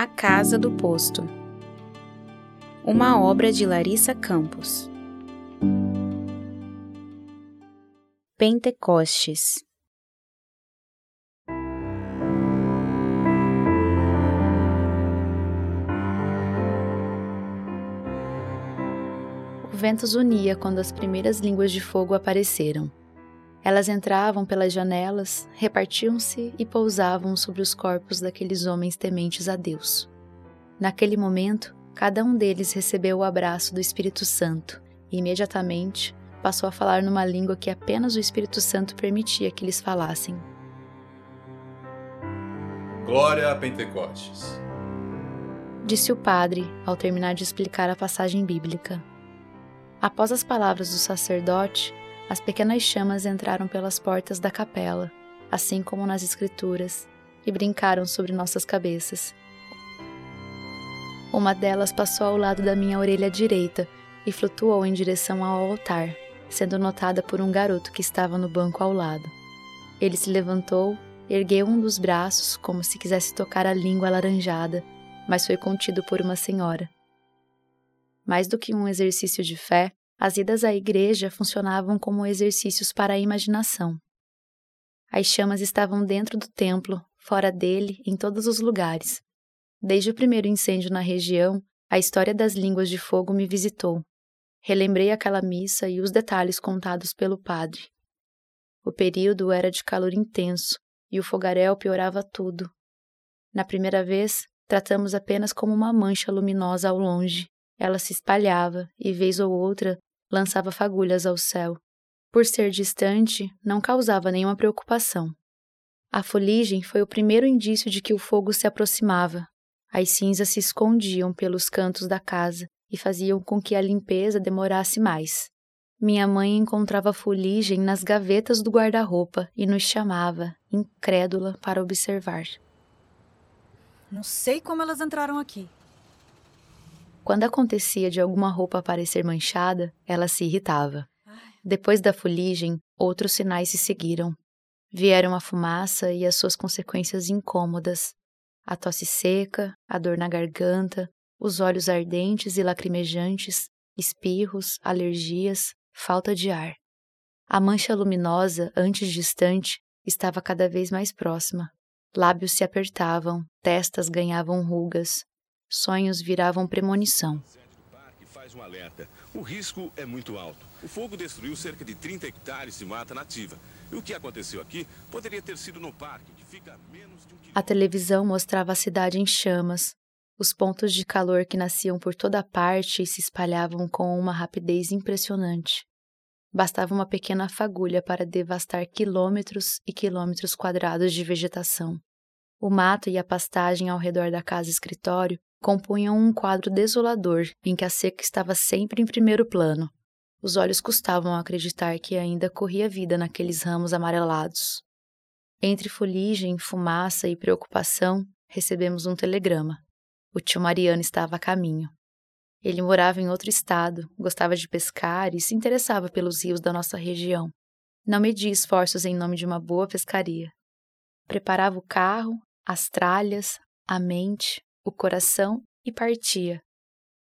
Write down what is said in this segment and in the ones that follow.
A Casa do Posto. Uma obra de Larissa Campos. Pentecostes. O vento zunia quando as primeiras línguas de fogo apareceram. Elas entravam pelas janelas, repartiam-se e pousavam sobre os corpos daqueles homens tementes a Deus. Naquele momento, cada um deles recebeu o abraço do Espírito Santo e imediatamente passou a falar numa língua que apenas o Espírito Santo permitia que eles falassem. Glória a Pentecostes. Disse o padre ao terminar de explicar a passagem bíblica. Após as palavras do sacerdote, as pequenas chamas entraram pelas portas da capela, assim como nas Escrituras, e brincaram sobre nossas cabeças. Uma delas passou ao lado da minha orelha direita e flutuou em direção ao altar, sendo notada por um garoto que estava no banco ao lado. Ele se levantou, ergueu um dos braços como se quisesse tocar a língua alaranjada, mas foi contido por uma senhora. Mais do que um exercício de fé, as idas à igreja funcionavam como exercícios para a imaginação. As chamas estavam dentro do templo, fora dele, em todos os lugares. Desde o primeiro incêndio na região, a história das línguas de fogo me visitou. Relembrei aquela missa e os detalhes contados pelo padre. O período era de calor intenso e o fogaréu piorava tudo. Na primeira vez, tratamos apenas como uma mancha luminosa ao longe. Ela se espalhava e, vez ou outra, lançava fagulhas ao céu. Por ser distante, não causava nenhuma preocupação. A fuligem foi o primeiro indício de que o fogo se aproximava. As cinzas se escondiam pelos cantos da casa e faziam com que a limpeza demorasse mais. Minha mãe encontrava a fuligem nas gavetas do guarda-roupa e nos chamava, incrédula, para observar. Não sei como elas entraram aqui. Quando acontecia de alguma roupa aparecer manchada, ela se irritava. Depois da fuligem, outros sinais se seguiram. Vieram a fumaça e as suas consequências incômodas. A tosse seca, a dor na garganta, os olhos ardentes e lacrimejantes, espirros, alergias, falta de ar. A mancha luminosa, antes distante, estava cada vez mais próxima. Lábios se apertavam, testas ganhavam rugas, Sonhos viravam premonição. Um. O risco é muito alto. O fogo destruiu cerca de 30 hectares de mata nativa. E o que aconteceu aqui poderia ter sido no parque, que fica a menos de um A televisão mostrava a cidade em chamas, os pontos de calor que nasciam por toda parte e se espalhavam com uma rapidez impressionante. Bastava uma pequena fagulha para devastar quilômetros e quilômetros quadrados de vegetação. O mato e a pastagem ao redor da casa-escritório compunham um quadro desolador em que a seca estava sempre em primeiro plano. Os olhos custavam acreditar que ainda corria vida naqueles ramos amarelados. Entre fuligem, fumaça e preocupação, recebemos um telegrama. O tio Mariano estava a caminho. Ele morava em outro estado, gostava de pescar e se interessava pelos rios da nossa região. Não media esforços em nome de uma boa pescaria. Preparava o carro, as tralhas, a mente, o coração e partia.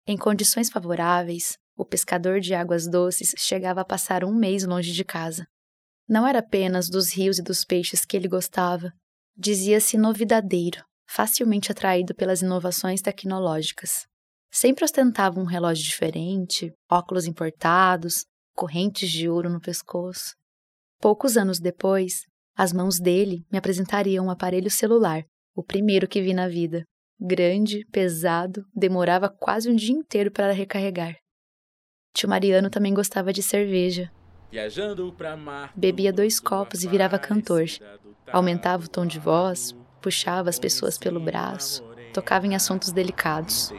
Em condições favoráveis, o pescador de águas doces chegava a passar um mês longe de casa. Não era apenas dos rios e dos peixes que ele gostava, dizia-se novidadeiro, facilmente atraído pelas inovações tecnológicas. Sempre ostentava um relógio diferente, óculos importados, correntes de ouro no pescoço. Poucos anos depois, as mãos dele me apresentariam um aparelho celular, o primeiro que vi na vida, grande, pesado, demorava quase um dia inteiro para recarregar. Tio Mariano também gostava de cerveja. Bebia dois copos e virava cantor. Aumentava o tom de voz, puxava as pessoas pelo braço, tocava em assuntos delicados.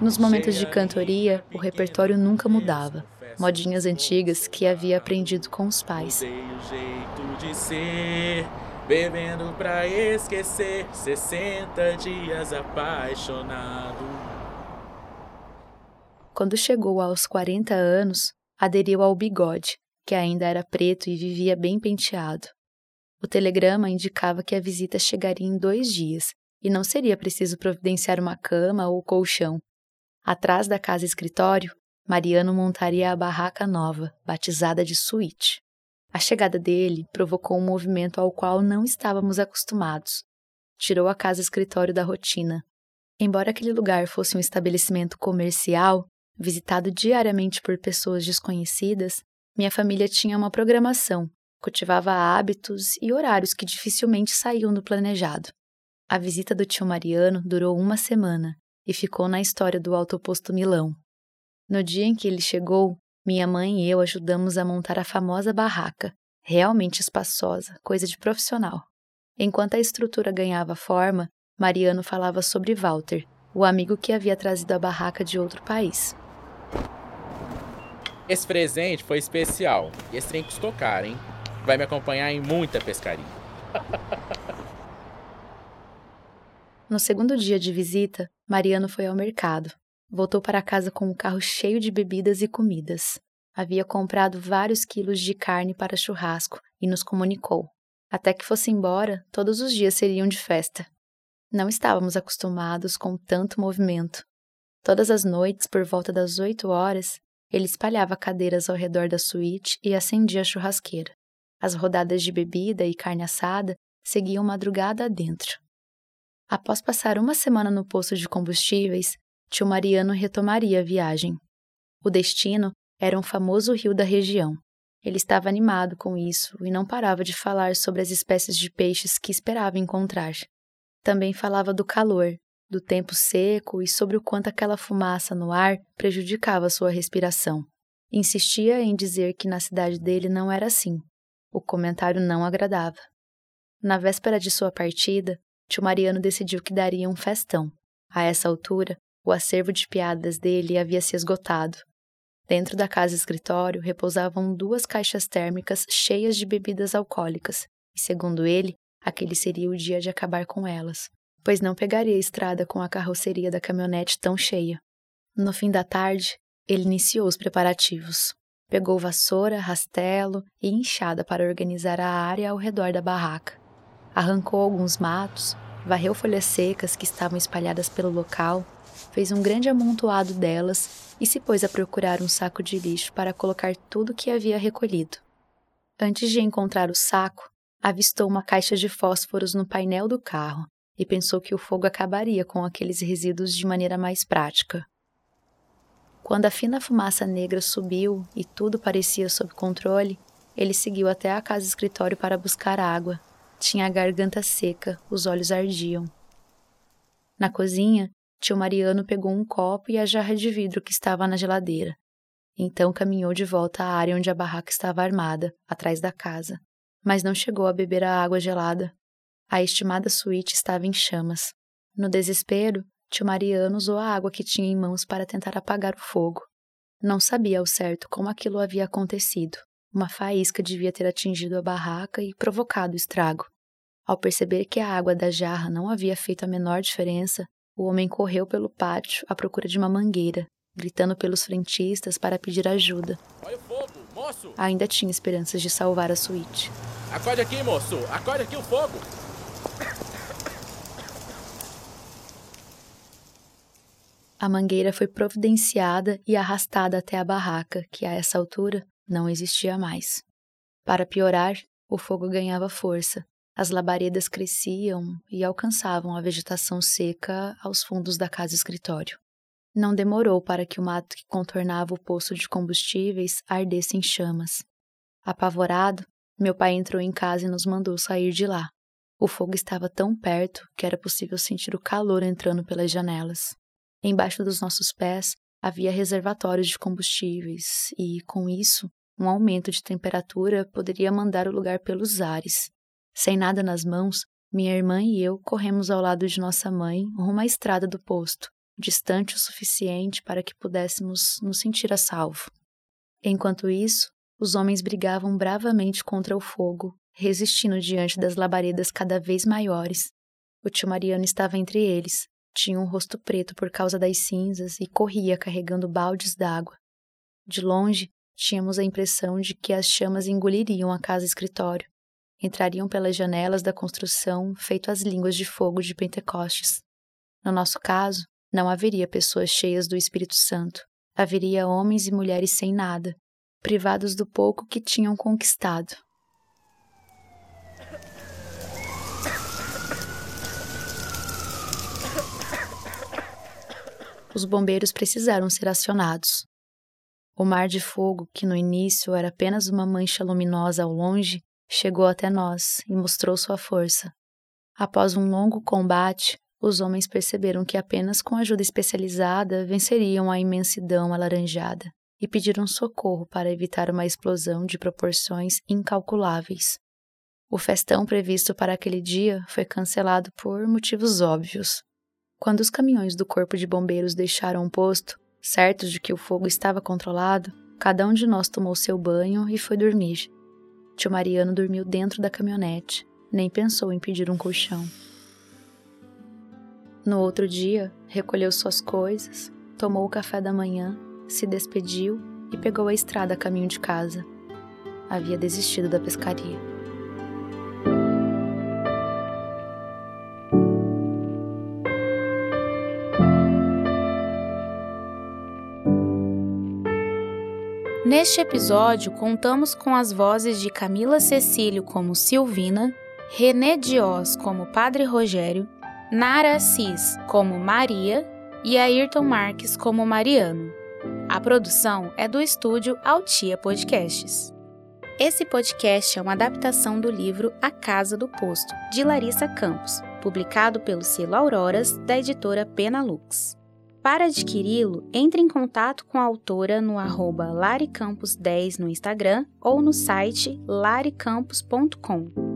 Nos momentos de cantoria, o repertório nunca mudava. Modinhas antigas que havia aprendido com os pais bebendo pra esquecer 60 dias apaixonado. Quando chegou aos 40 anos, aderiu ao bigode, que ainda era preto e vivia bem penteado. O telegrama indicava que a visita chegaria em dois dias e não seria preciso providenciar uma cama ou colchão. Atrás da casa escritório, Mariano montaria a barraca nova, batizada de suíte. A chegada dele provocou um movimento ao qual não estávamos acostumados. Tirou a casa escritório da rotina. Embora aquele lugar fosse um estabelecimento comercial, visitado diariamente por pessoas desconhecidas, minha família tinha uma programação, cultivava hábitos e horários que dificilmente saíam do planejado. A visita do tio Mariano durou uma semana e ficou na história do autoposto Milão. No dia em que ele chegou, minha mãe e eu ajudamos a montar a famosa barraca, realmente espaçosa, coisa de profissional. Enquanto a estrutura ganhava forma, Mariano falava sobre Walter, o amigo que havia trazido a barraca de outro país. Esse presente foi especial e esse trem custou caro, hein? Vai me acompanhar em muita pescaria. No segundo dia de visita, Mariano foi ao mercado. Voltou para casa com um carro cheio de bebidas e comidas. Havia comprado vários quilos de carne para churrasco e nos comunicou. Até que fosse embora, todos os dias seriam de festa. Não estávamos acostumados com tanto movimento. Todas as noites, por volta das oito horas, ele espalhava cadeiras ao redor da suíte e acendia a churrasqueira. As rodadas de bebida e carne assada seguiam madrugada adentro. Após passar uma semana no posto de combustíveis, tio Mariano retomaria a viagem. O destino era um famoso rio da região. Ele estava animado com isso e não parava de falar sobre as espécies de peixes que esperava encontrar. Também falava do calor, do tempo seco e sobre o quanto aquela fumaça no ar prejudicava sua respiração. Insistia em dizer que na cidade dele não era assim. O comentário não agradava. Na véspera de sua partida, tio Mariano decidiu que daria um festão. A essa altura, o acervo de piadas dele havia se esgotado. Dentro da casa-escritório repousavam duas caixas térmicas cheias de bebidas alcoólicas, e segundo ele, aquele seria o dia de acabar com elas, pois não pegaria a estrada com a carroceria da caminhonete tão cheia. No fim da tarde, ele iniciou os preparativos. Pegou vassoura, rastelo e enxada para organizar a área ao redor da barraca. Arrancou alguns matos, varreu folhas secas que estavam espalhadas pelo local, fez um grande amontoado delas e se pôs a procurar um saco de lixo para colocar tudo o que havia recolhido. Antes de encontrar o saco, avistou uma caixa de fósforos no painel do carro e pensou que o fogo acabaria com aqueles resíduos de maneira mais prática. Quando a fina fumaça negra subiu e tudo parecia sob controle, ele seguiu até a casa-escritório para buscar água tinha a garganta seca, os olhos ardiam. Na cozinha, tio Mariano pegou um copo e a jarra de vidro que estava na geladeira. Então caminhou de volta à área onde a barraca estava armada, atrás da casa. Mas não chegou a beber a água gelada. A estimada suíte estava em chamas. No desespero, tio Mariano usou a água que tinha em mãos para tentar apagar o fogo. Não sabia ao certo como aquilo havia acontecido. Uma faísca devia ter atingido a barraca e provocado o estrago. Ao perceber que a água da jarra não havia feito a menor diferença, o homem correu pelo pátio à procura de uma mangueira, gritando pelos frentistas para pedir ajuda. Olha o fogo, moço! Ainda tinha esperanças de salvar a suíte. Acorde aqui, moço! Acorde aqui o fogo! A mangueira foi providenciada e arrastada até a barraca, que a essa altura não existia mais. Para piorar, o fogo ganhava força as labaredas cresciam e alcançavam a vegetação seca aos fundos da casa-escritório. Não demorou para que o mato que contornava o poço de combustíveis ardesse em chamas. Apavorado, meu pai entrou em casa e nos mandou sair de lá. O fogo estava tão perto que era possível sentir o calor entrando pelas janelas. Embaixo dos nossos pés havia reservatórios de combustíveis e, com isso, um aumento de temperatura poderia mandar o lugar pelos ares. Sem nada nas mãos, minha irmã e eu corremos ao lado de nossa mãe rumo à estrada do posto, distante o suficiente para que pudéssemos nos sentir a salvo. Enquanto isso, os homens brigavam bravamente contra o fogo, resistindo diante das labaredas cada vez maiores. O tio Mariano estava entre eles, tinha um rosto preto por causa das cinzas e corria carregando baldes d'água. De longe, tínhamos a impressão de que as chamas engoliriam a casa-escritório. Entrariam pelas janelas da construção feito as línguas de fogo de Pentecostes. No nosso caso, não haveria pessoas cheias do Espírito Santo. Haveria homens e mulheres sem nada, privados do pouco que tinham conquistado. Os bombeiros precisaram ser acionados. O mar de fogo, que no início era apenas uma mancha luminosa ao longe, chegou até nós e mostrou sua força. Após um longo combate, os homens perceberam que apenas com ajuda especializada venceriam a imensidão alaranjada e pediram socorro para evitar uma explosão de proporções incalculáveis. O festão previsto para aquele dia foi cancelado por motivos óbvios. Quando os caminhões do Corpo de Bombeiros deixaram o posto, certos de que o fogo estava controlado, cada um de nós tomou seu banho e foi dormir. Tio Mariano dormiu dentro da caminhonete, nem pensou em pedir um colchão. No outro dia, recolheu suas coisas, tomou o café da manhã, se despediu e pegou a estrada a caminho de casa. Havia desistido da pescaria. Neste episódio, contamos com as vozes de Camila Cecílio como Silvina, René Dios como Padre Rogério, Nara Assis como Maria e Ayrton Marques como Mariano. A produção é do estúdio Altia Podcasts. Esse podcast é uma adaptação do livro A Casa do Posto, de Larissa Campos, publicado pelo selo Auroras, da editora Penalux. Para adquiri-lo, entre em contato com a autora no arroba laricampos10 no Instagram ou no site laricampos.com.